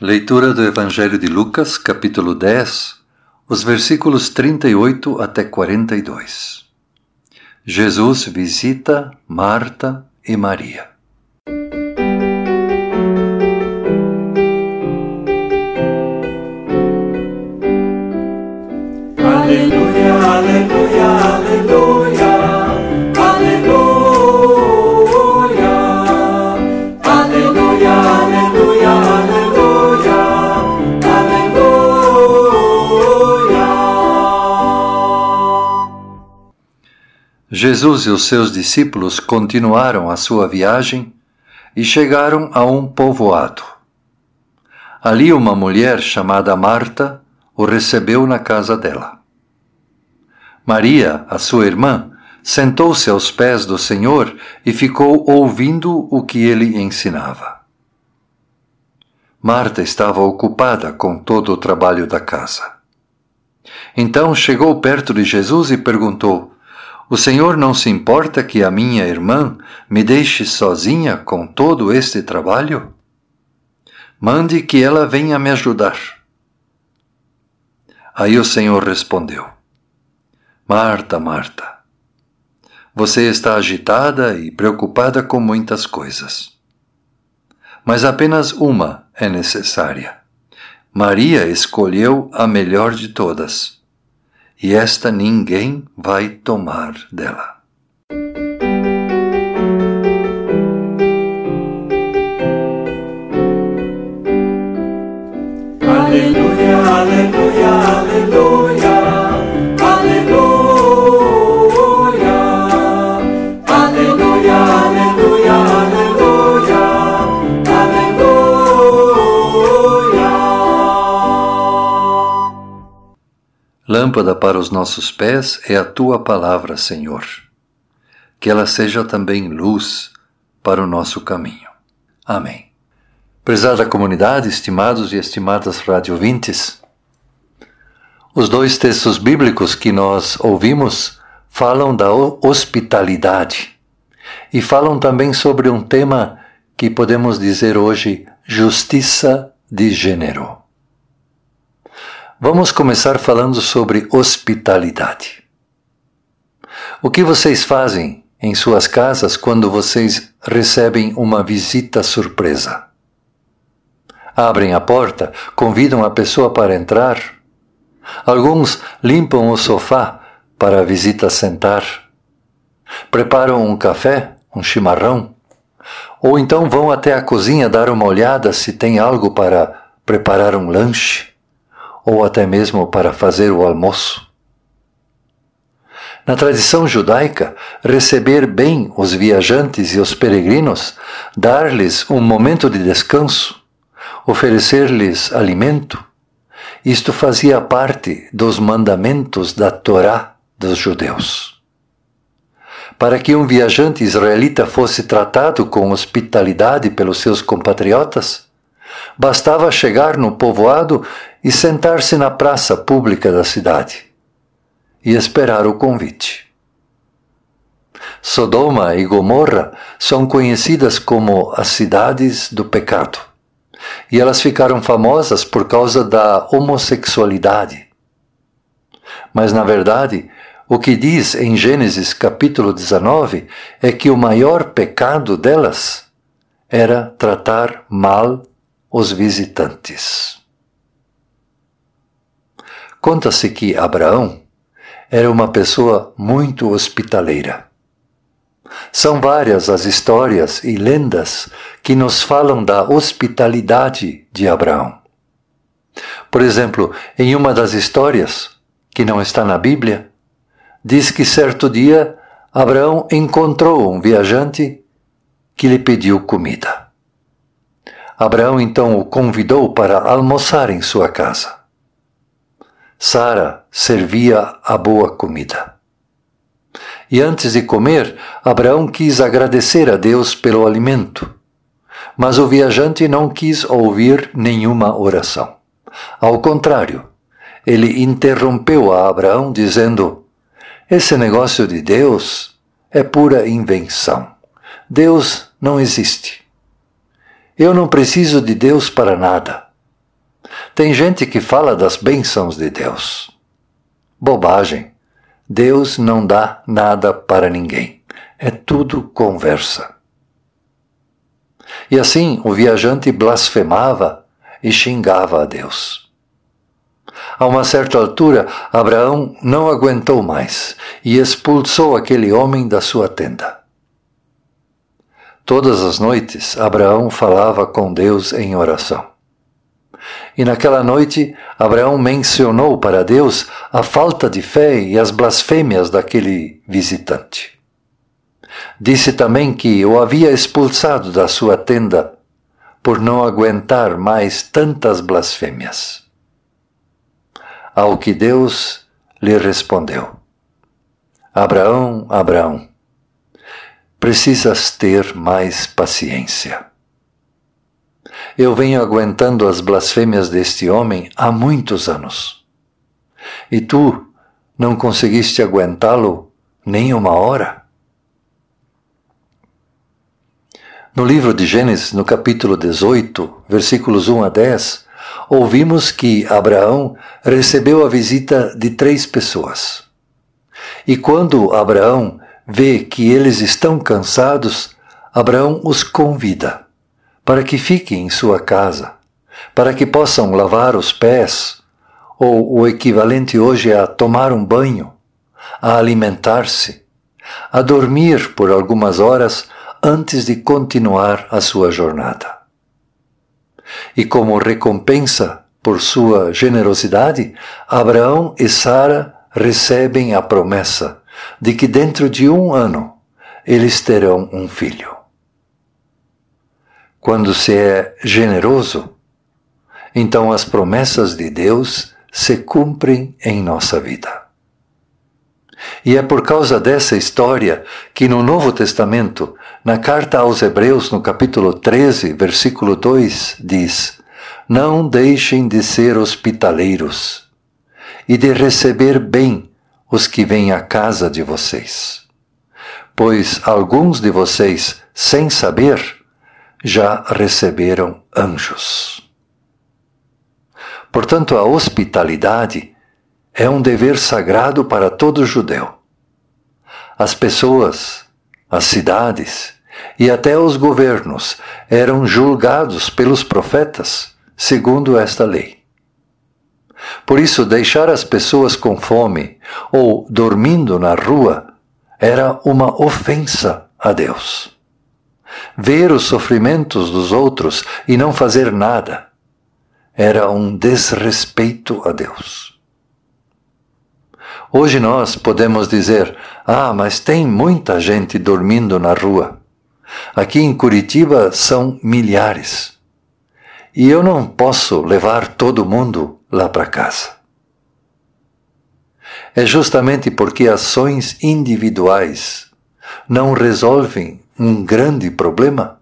Leitura do Evangelho de Lucas, capítulo 10, os versículos 38 até 42. Jesus visita Marta e Maria. Aleluia, aleluia, aleluia. Jesus e os seus discípulos continuaram a sua viagem e chegaram a um povoado. Ali uma mulher chamada Marta o recebeu na casa dela. Maria, a sua irmã, sentou-se aos pés do Senhor e ficou ouvindo o que ele ensinava. Marta estava ocupada com todo o trabalho da casa. Então chegou perto de Jesus e perguntou: O Senhor não se importa que a minha irmã me deixe sozinha com todo este trabalho? Mande que ela venha me ajudar. Aí o Senhor respondeu: Marta, Marta, você está agitada e preocupada com muitas coisas. Mas apenas uma é necessária. Maria escolheu a melhor de todas, e esta ninguém vai tomar dela. Aleluia, aleluia, aleluia. Lâmpada para os nossos pés é a tua palavra, Senhor. Que ela seja também luz para o nosso caminho. Amém. Prezada comunidade, estimados e estimadas radiovintes, os dois textos bíblicos que nós ouvimos falam da hospitalidade e falam também sobre um tema que podemos dizer hoje justiça de gênero. Vamos começar falando sobre hospitalidade. O que vocês fazem em suas casas quando vocês recebem uma visita surpresa? Abrem a porta, convidam a pessoa para entrar. Alguns limpam o sofá para a visita sentar. Preparam um café, um chimarrão. Ou então vão até a cozinha dar uma olhada se tem algo para preparar um lanche, ou até mesmo para fazer o almoço. Na tradição judaica, receber bem os viajantes e os peregrinos, dar-lhes um momento de descanso, oferecer-lhes alimento, isto fazia parte dos mandamentos da Torá dos judeus. Para que um viajante israelita fosse tratado com hospitalidade pelos seus compatriotas, bastava chegar no povoado e sentar-se na praça pública da cidade e esperar o convite. Sodoma e Gomorra são conhecidas como as cidades do pecado e elas ficaram famosas por causa da homossexualidade. Mas, na verdade, o que diz em Gênesis capítulo 19 é que o maior pecado delas era tratar mal os visitantes. Conta-se que Abraão era uma pessoa muito hospitaleira. São várias as histórias e lendas que nos falam da hospitalidade de Abraão. Por exemplo, em uma das histórias, que não está na Bíblia, diz que certo dia Abraão encontrou um viajante que lhe pediu comida. Abraão então o convidou para almoçar em sua casa. Sara servia a boa comida. E antes de comer, Abraão quis agradecer a Deus pelo alimento. Mas o viajante não quis ouvir nenhuma oração. Ao contrário, ele interrompeu a Abraão dizendo: Esse negócio de Deus é pura invenção. Deus não existe. Eu não preciso de Deus para nada. Tem gente que fala das bênçãos de Deus. Bobagem. Deus não dá nada para ninguém. É tudo conversa. E assim o viajante blasfemava e xingava a Deus. A uma certa altura, Abraão não aguentou mais e expulsou aquele homem da sua tenda. Todas as noites, Abraão falava com Deus em oração. E naquela noite, Abraão mencionou para Deus a falta de fé e as blasfêmias daquele visitante. Disse também que o havia expulsado da sua tenda por não aguentar mais tantas blasfêmias. Ao que Deus lhe respondeu: Abraão, Abraão, precisas ter mais paciência. Eu venho aguentando as blasfêmias deste homem há muitos anos. E tu não conseguiste aguentá-lo nem uma hora? No livro de Gênesis, no capítulo 18, versículos 1 a 10, ouvimos que Abraão recebeu a visita de três pessoas. E quando Abraão vê que eles estão cansados, Abraão os convida para que fiquem em sua casa, para que possam lavar os pés, ou o equivalente hoje a tomar um banho, a alimentar-se, a dormir por algumas horas antes de continuar a sua jornada. E como recompensa por sua generosidade, Abraão e Sara recebem a promessa de que dentro de um ano eles terão um filho. Quando se é generoso, então as promessas de Deus se cumprem em nossa vida. E é por causa dessa história que no Novo Testamento, na carta aos Hebreus, no capítulo 13, versículo 2, diz: Não deixem de ser hospitaleiros e de receber bem os que vêm à casa de vocês. Pois alguns de vocês, sem saber, já receberam anjos. Portanto, a hospitalidade é um dever sagrado para todo judeu. As pessoas, as cidades e até os governos eram julgados pelos profetas segundo esta lei. Por isso, deixar as pessoas com fome ou dormindo na rua era uma ofensa a Deus. Ver os sofrimentos dos outros e não fazer nada era um desrespeito a Deus. Hoje nós podemos dizer: ah, mas tem muita gente dormindo na rua. Aqui em Curitiba são milhares. E eu não posso levar todo mundo lá para casa. É justamente porque ações individuais não resolvem um grande problema.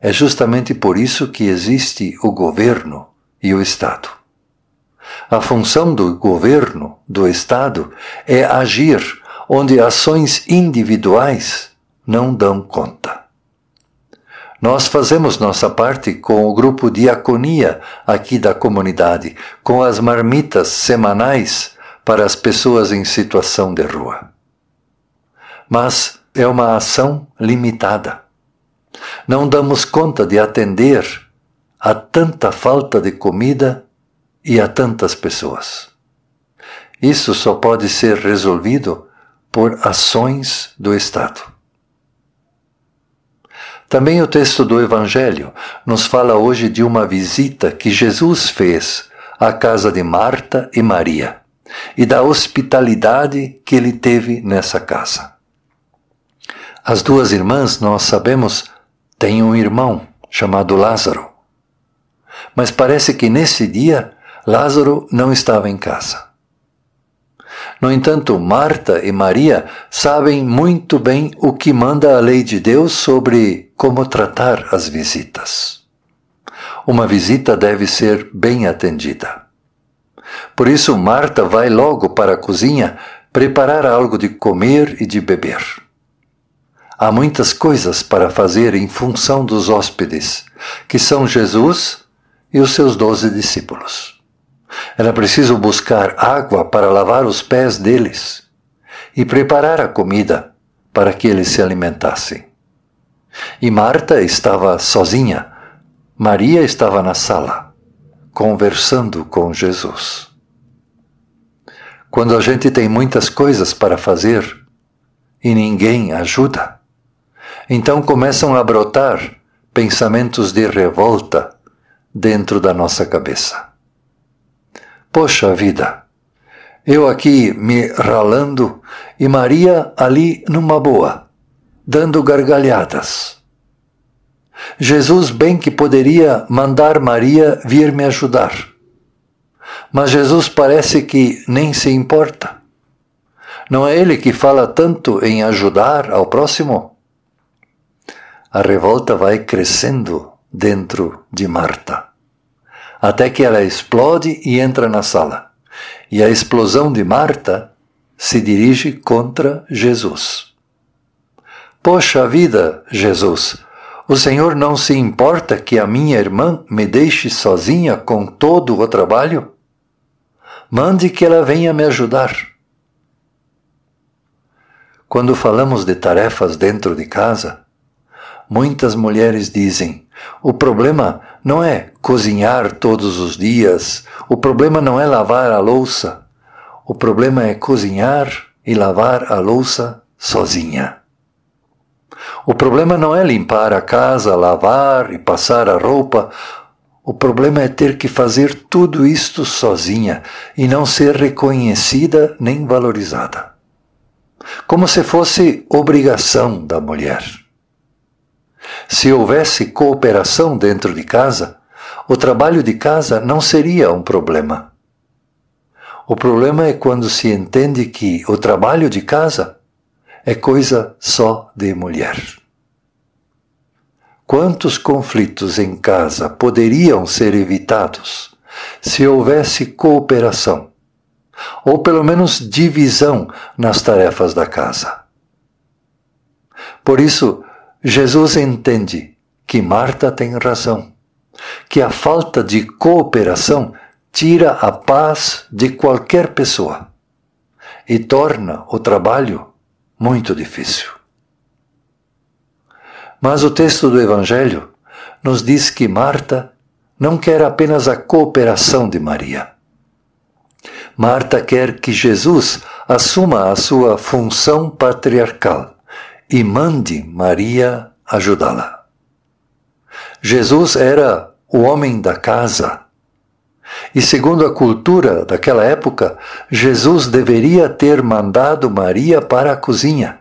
É justamente por isso que existe o governo e o Estado. A função do governo, do Estado, é agir onde ações individuais não dão conta. Nós fazemos nossa parte com o grupo Diaconia aqui da comunidade, com as marmitas semanais para as pessoas em situação de rua. Mas é uma ação limitada. Não damos conta de atender a tanta falta de comida e a tantas pessoas. Isso só pode ser resolvido por ações do Estado. Também o texto do Evangelho nos fala hoje de uma visita que Jesus fez à casa de Marta e Maria e da hospitalidade que ele teve nessa casa. As duas irmãs, nós sabemos, têm um irmão chamado Lázaro. Mas parece que nesse dia Lázaro não estava em casa. No entanto, Marta e Maria sabem muito bem o que manda a lei de Deus sobre como tratar as visitas. Uma visita deve ser bem atendida. Por isso, Marta vai logo para a cozinha preparar algo de comer e de beber. Há muitas coisas para fazer em função dos hóspedes, que são Jesus e os seus doze discípulos. Era preciso buscar água para lavar os pés deles e preparar a comida para que eles se alimentassem. E Marta estava sozinha, Maria estava na sala, conversando com Jesus. Quando a gente tem muitas coisas para fazer e ninguém ajuda, então começam a brotar pensamentos de revolta dentro da nossa cabeça. Poxa vida, eu aqui me ralando e Maria ali numa boa, dando gargalhadas. Jesus bem que poderia mandar Maria vir me ajudar. Mas Jesus parece que nem se importa. Não é ele que fala tanto em ajudar ao próximo? A revolta vai crescendo dentro de Marta, até que ela explode e entra na sala. E a explosão de Marta se dirige contra Jesus. Poxa vida, Jesus, o Senhor não se importa que a minha irmã me deixe sozinha com todo o trabalho? Mande que ela venha me ajudar. Quando falamos de tarefas dentro de casa, muitas mulheres dizem: o problema não é cozinhar todos os dias, o problema não é lavar a louça, o problema é cozinhar e lavar a louça sozinha. O problema não é limpar a casa, lavar e passar a roupa. O problema é ter que fazer tudo isto sozinha e não ser reconhecida nem valorizada como se fosse obrigação da mulher. Se houvesse cooperação dentro de casa, o trabalho de casa não seria um problema. O problema é quando se entende que o trabalho de casa é coisa só de mulher. Quantos conflitos em casa poderiam ser evitados se houvesse cooperação? ou pelo menos divisão nas tarefas da casa. Por isso, Jesus entende que Marta tem razão, que a falta de cooperação tira a paz de qualquer pessoa e torna o trabalho muito difícil. Mas o texto do Evangelho nos diz que Marta não quer apenas a cooperação de Maria Marta quer que Jesus assuma a sua função patriarcal e mande Maria ajudá-la. Jesus era o homem da casa. E segundo a cultura daquela época, Jesus deveria ter mandado Maria para a cozinha,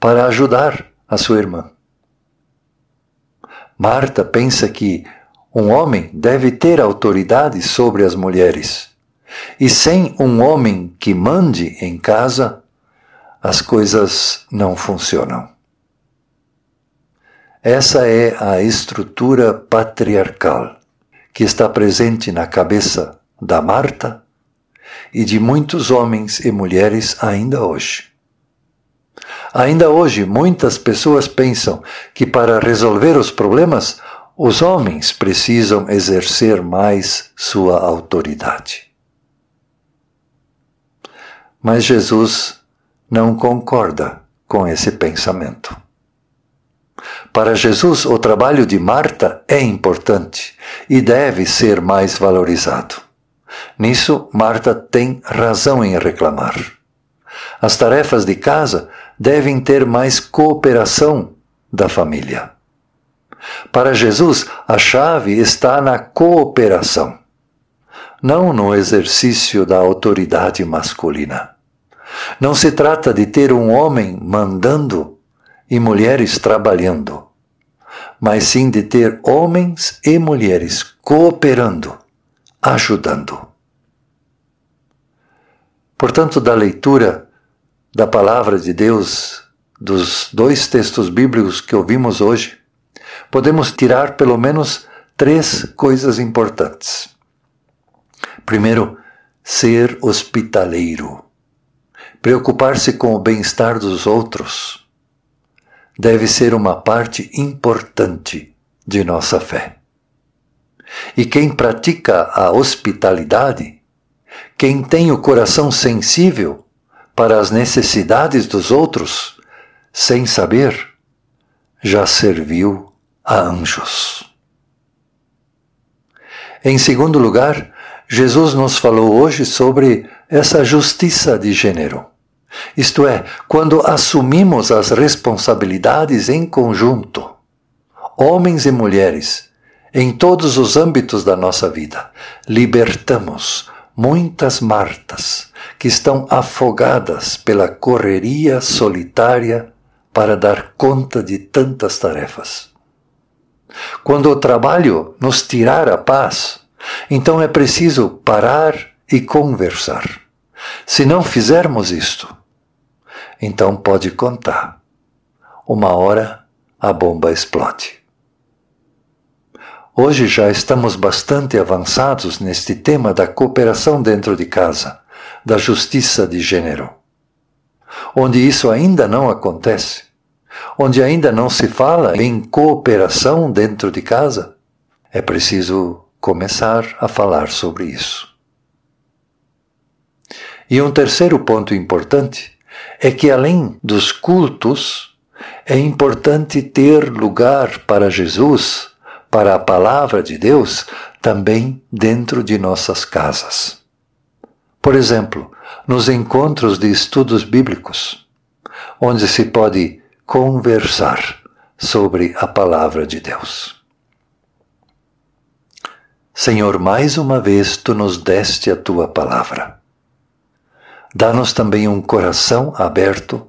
para ajudar a sua irmã. Marta pensa que um homem deve ter autoridade sobre as mulheres e sem um homem que mande em casa, as coisas não funcionam. Essa é a estrutura patriarcal que está presente na cabeça da Marta e de muitos homens e mulheres ainda hoje. Ainda hoje, muitas pessoas pensam que para resolver os problemas, os homens precisam exercer mais sua autoridade. Mas Jesus não concorda com esse pensamento. Para Jesus, o trabalho de Marta é importante e deve ser mais valorizado. Nisso, Marta tem razão em reclamar. As tarefas de casa devem ter mais cooperação da família. Para Jesus, a chave está na cooperação, não no exercício da autoridade masculina. Não se trata de ter um homem mandando e mulheres trabalhando, mas sim de ter homens e mulheres cooperando, ajudando. Portanto, da leitura da palavra de Deus, dos dois textos bíblicos que ouvimos hoje, podemos tirar pelo menos três coisas importantes. Primeiro, ser hospitaleiro. Preocupar-se com o bem-estar dos outros deve ser uma parte importante de nossa fé. E quem pratica a hospitalidade, quem tem o coração sensível para as necessidades dos outros, sem saber, já serviu a anjos. Em segundo lugar, Jesus nos falou hoje sobre essa justiça de gênero. Isto é, quando assumimos as responsabilidades em conjunto, homens e mulheres, em todos os âmbitos da nossa vida, libertamos muitas Martas que estão afogadas pela correria solitária para dar conta de tantas tarefas. Quando o trabalho nos tirar a paz, então é preciso parar e conversar. Se não fizermos isto, então pode contar. Uma hora a bomba explode. Hoje já estamos bastante avançados neste tema da cooperação dentro de casa, da justiça de gênero. Onde isso ainda não acontece, onde ainda não se fala em cooperação dentro de casa, é preciso começar a falar sobre isso. E um terceiro ponto importante é que, além dos cultos, é importante ter lugar para Jesus para a palavra de Deus também dentro de nossas casas. Por exemplo, nos encontros de estudos bíblicos, onde se pode conversar sobre a palavra de Deus. Senhor, mais uma vez tu nos deste a tua palavra. Dá-nos também um coração aberto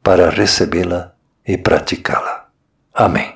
para recebê-la e praticá-la. Amém.